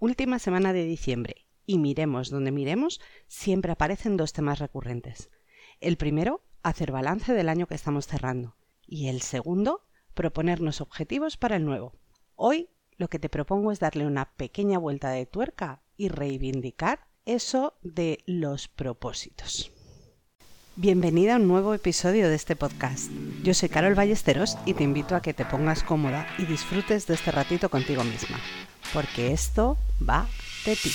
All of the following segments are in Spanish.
Última semana de diciembre y miremos donde miremos, siempre aparecen dos temas recurrentes. El primero, hacer balance del año que estamos cerrando. Y el segundo, proponernos objetivos para el nuevo. Hoy lo que te propongo es darle una pequeña vuelta de tuerca y reivindicar eso de los propósitos. Bienvenida a un nuevo episodio de este podcast. Yo soy Carol Ballesteros y te invito a que te pongas cómoda y disfrutes de este ratito contigo misma, porque esto va de ti.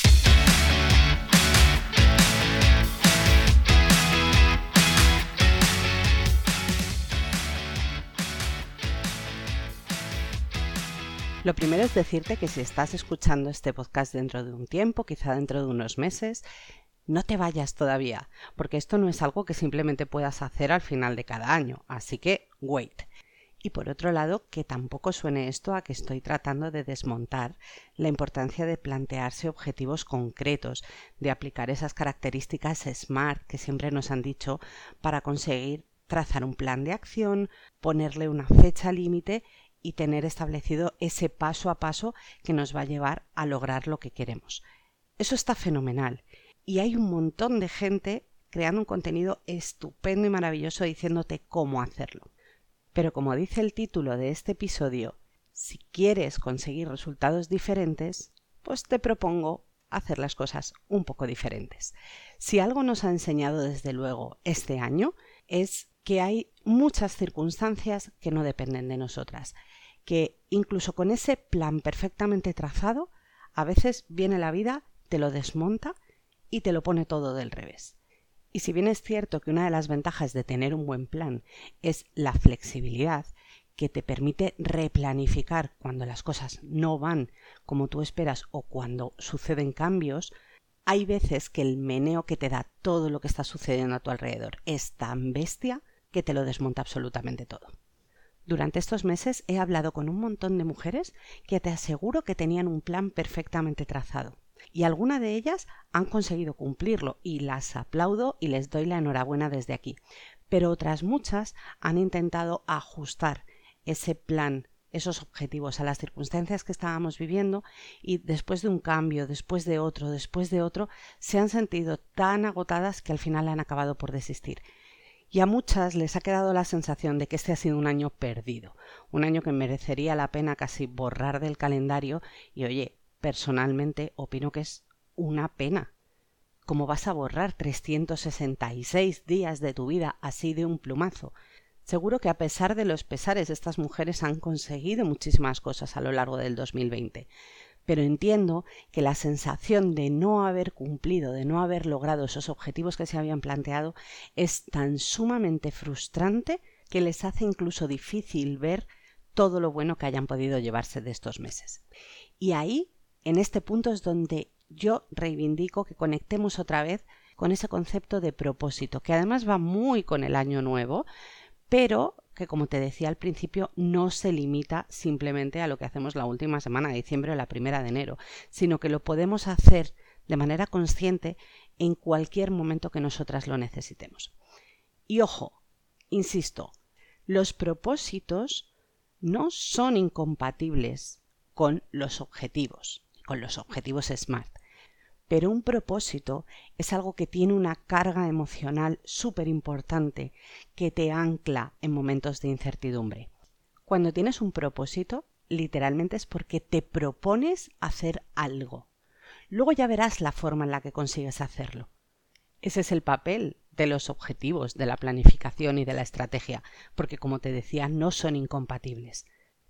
Lo primero es decirte que si estás escuchando este podcast dentro de un tiempo, quizá dentro de unos meses, no te vayas todavía, porque esto no es algo que simplemente puedas hacer al final de cada año, así que wait. Y por otro lado, que tampoco suene esto a que estoy tratando de desmontar la importancia de plantearse objetivos concretos, de aplicar esas características SMART que siempre nos han dicho para conseguir trazar un plan de acción, ponerle una fecha límite y tener establecido ese paso a paso que nos va a llevar a lograr lo que queremos. Eso está fenomenal. Y hay un montón de gente creando un contenido estupendo y maravilloso diciéndote cómo hacerlo. Pero como dice el título de este episodio, si quieres conseguir resultados diferentes, pues te propongo hacer las cosas un poco diferentes. Si algo nos ha enseñado desde luego este año es que hay muchas circunstancias que no dependen de nosotras, que incluso con ese plan perfectamente trazado, a veces viene la vida, te lo desmonta y te lo pone todo del revés. Y si bien es cierto que una de las ventajas de tener un buen plan es la flexibilidad, que te permite replanificar cuando las cosas no van como tú esperas o cuando suceden cambios, hay veces que el meneo que te da todo lo que está sucediendo a tu alrededor es tan bestia que te lo desmonta absolutamente todo. Durante estos meses he hablado con un montón de mujeres que te aseguro que tenían un plan perfectamente trazado. Y algunas de ellas han conseguido cumplirlo y las aplaudo y les doy la enhorabuena desde aquí. Pero otras muchas han intentado ajustar ese plan, esos objetivos a las circunstancias que estábamos viviendo y después de un cambio, después de otro, después de otro, se han sentido tan agotadas que al final han acabado por desistir y a muchas les ha quedado la sensación de que este ha sido un año perdido, un año que merecería la pena casi borrar del calendario y oye, personalmente opino que es una pena. ¿Cómo vas a borrar 366 días de tu vida así de un plumazo? Seguro que a pesar de los pesares estas mujeres han conseguido muchísimas cosas a lo largo del 2020, pero entiendo que la sensación de no haber cumplido, de no haber logrado esos objetivos que se habían planteado, es tan sumamente frustrante que les hace incluso difícil ver todo lo bueno que hayan podido llevarse de estos meses. Y ahí, en este punto, es donde yo reivindico que conectemos otra vez con ese concepto de propósito, que además va muy con el año nuevo, pero que como te decía al principio no se limita simplemente a lo que hacemos la última semana de diciembre o la primera de enero, sino que lo podemos hacer de manera consciente en cualquier momento que nosotras lo necesitemos. Y ojo, insisto, los propósitos no son incompatibles con los objetivos, con los objetivos SMART. Pero un propósito es algo que tiene una carga emocional súper importante que te ancla en momentos de incertidumbre. Cuando tienes un propósito, literalmente es porque te propones hacer algo. Luego ya verás la forma en la que consigues hacerlo. Ese es el papel de los objetivos, de la planificación y de la estrategia, porque como te decía, no son incompatibles.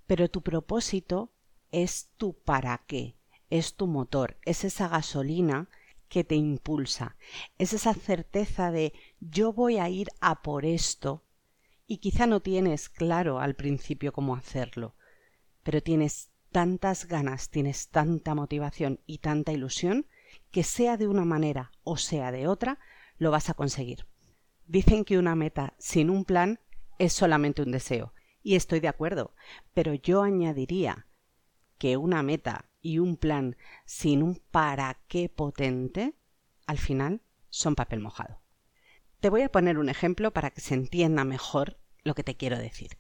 Pero tu propósito es tu para qué, es tu motor, es esa gasolina que te impulsa, es esa certeza de yo voy a ir a por esto y quizá no tienes claro al principio cómo hacerlo, pero tienes tantas ganas, tienes tanta motivación y tanta ilusión que sea de una manera o sea de otra, lo vas a conseguir. Dicen que una meta sin un plan es solamente un deseo, y estoy de acuerdo, pero yo añadiría que una meta y un plan sin un para qué potente, al final son papel mojado. Te voy a poner un ejemplo para que se entienda mejor lo que te quiero decir.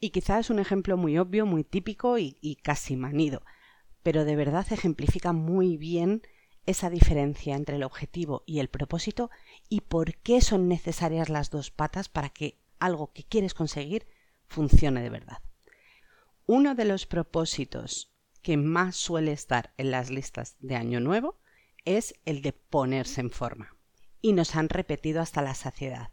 Y quizás es un ejemplo muy obvio, muy típico y, casi manido, pero de verdad ejemplifica muy bien esa diferencia entre el objetivo y el propósito y por qué son necesarias las dos patas para que algo que quieres conseguir funcione de verdad. Uno de los propósitos que más suele estar en las listas de Año Nuevo es el de ponerse en forma. Y nos han repetido hasta la saciedad.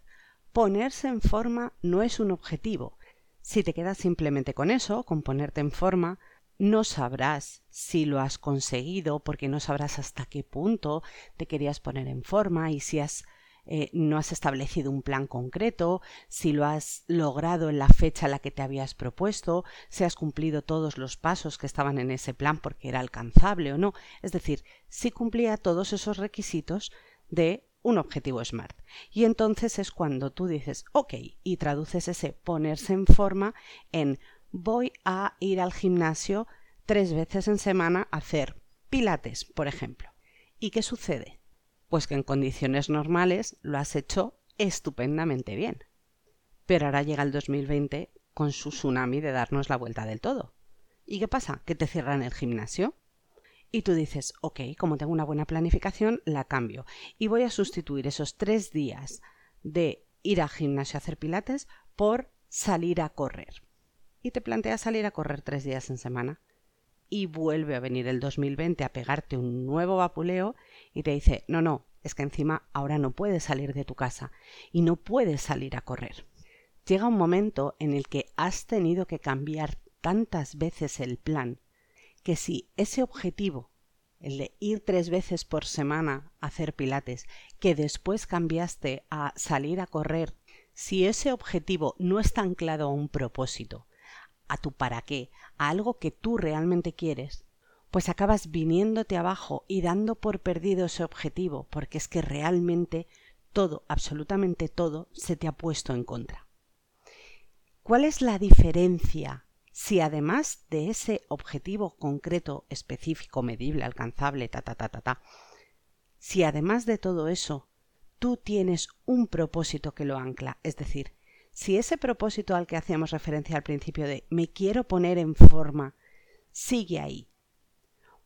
Ponerse en forma no es un objetivo. Si te quedas simplemente con eso, con ponerte en forma, no sabrás si lo has conseguido porque no sabrás hasta qué punto te querías poner en forma y si has eh, no has establecido un plan concreto, si lo has logrado en la fecha en la que te habías propuesto, si has cumplido todos los pasos que estaban en ese plan porque era alcanzable o no. Es decir, si cumplía todos esos requisitos de un objetivo SMART. Y entonces es cuando tú dices, ok, y traduces ese ponerse en forma en voy a ir al gimnasio tres veces en semana a hacer pilates, por ejemplo. ¿Y qué sucede? Pues que en condiciones normales lo has hecho estupendamente bien. Pero ahora llega el 2020 con su tsunami de darnos la vuelta del todo. ¿Y qué pasa? Que te cierran el gimnasio. Y tú dices, ok, como tengo una buena planificación, la cambio. Y voy a sustituir esos tres días de ir al gimnasio a hacer pilates por salir a correr y te planteas salir a correr tres días en semana. Y vuelve a venir el 2020 a pegarte un nuevo vapuleo y te dice, no, no, es que encima ahora no puedes salir de tu casa y no puedes salir a correr. Llega un momento en el que has tenido que cambiar tantas veces el plan que si ese objetivo, el de ir tres veces por semana a hacer pilates, que después cambiaste a salir a correr, si ese objetivo no está anclado a un propósito, a tu para qué, a algo que tú realmente quieres, pues acabas viniéndote abajo y dando por perdido ese objetivo, porque es que realmente todo, absolutamente todo, se te ha puesto en contra. ¿Cuál es la diferencia si además de ese objetivo concreto, específico, medible, alcanzable, ta, ta, ta, ta, ta, si además de todo eso tú tienes un propósito que lo ancla, es decir, si ese propósito al que hacíamos referencia al principio de me quiero poner en forma sigue ahí,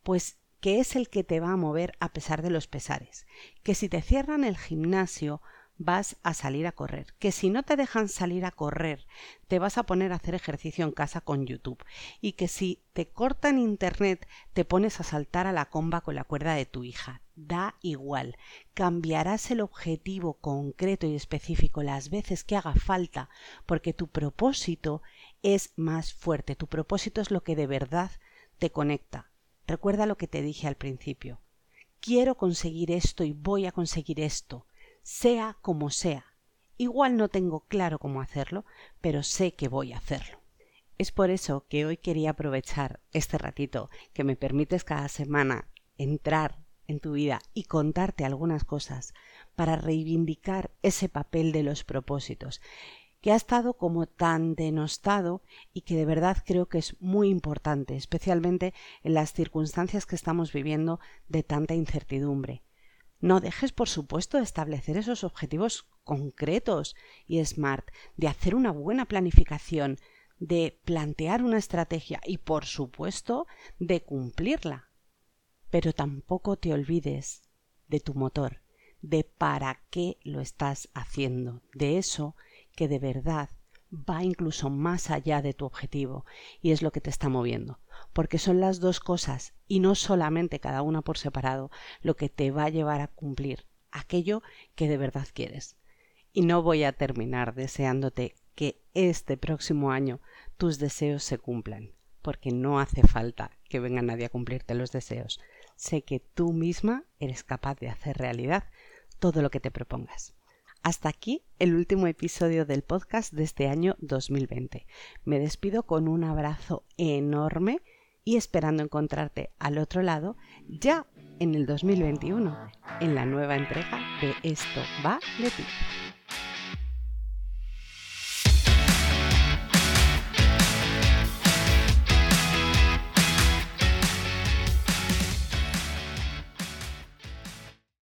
pues que es el que te va a mover a pesar de los pesares, que si te cierran el gimnasio vas a salir a correr, que si no te dejan salir a correr, te vas a poner a hacer ejercicio en casa con YouTube. Y que si te cortan internet, te pones a saltar a la comba con la cuerda de tu hija. Da igual, cambiarás el objetivo concreto y específico las veces que haga falta, porque tu propósito es más fuerte, tu propósito es lo que de verdad te conecta. Recuerda lo que te dije al principio. Quiero conseguir esto y voy a conseguir esto sea como sea. Igual no tengo claro cómo hacerlo, pero sé que voy a hacerlo. Es por eso que hoy quería aprovechar este ratito que me permites cada semana entrar en tu vida y contarte algunas cosas para reivindicar ese papel de los propósitos que ha estado como tan denostado y que de verdad creo que es muy importante, especialmente en las circunstancias que estamos viviendo de tanta incertidumbre. No dejes, por supuesto, de establecer esos objetivos concretos y smart, de hacer una buena planificación, de plantear una estrategia y, por supuesto, de cumplirla. Pero tampoco te olvides de tu motor, de para qué lo estás haciendo, de eso que de verdad va incluso más allá de tu objetivo y es lo que te está moviendo, porque son las dos cosas y no solamente cada una por separado lo que te va a llevar a cumplir aquello que de verdad quieres. Y no voy a terminar deseándote que este próximo año tus deseos se cumplan, porque no hace falta que venga nadie a cumplirte los deseos. Sé que tú misma eres capaz de hacer realidad todo lo que te propongas. Hasta aquí el último episodio del podcast de este año 2020. Me despido con un abrazo enorme y esperando encontrarte al otro lado ya en el 2021, en la nueva entrega de Esto va de ti.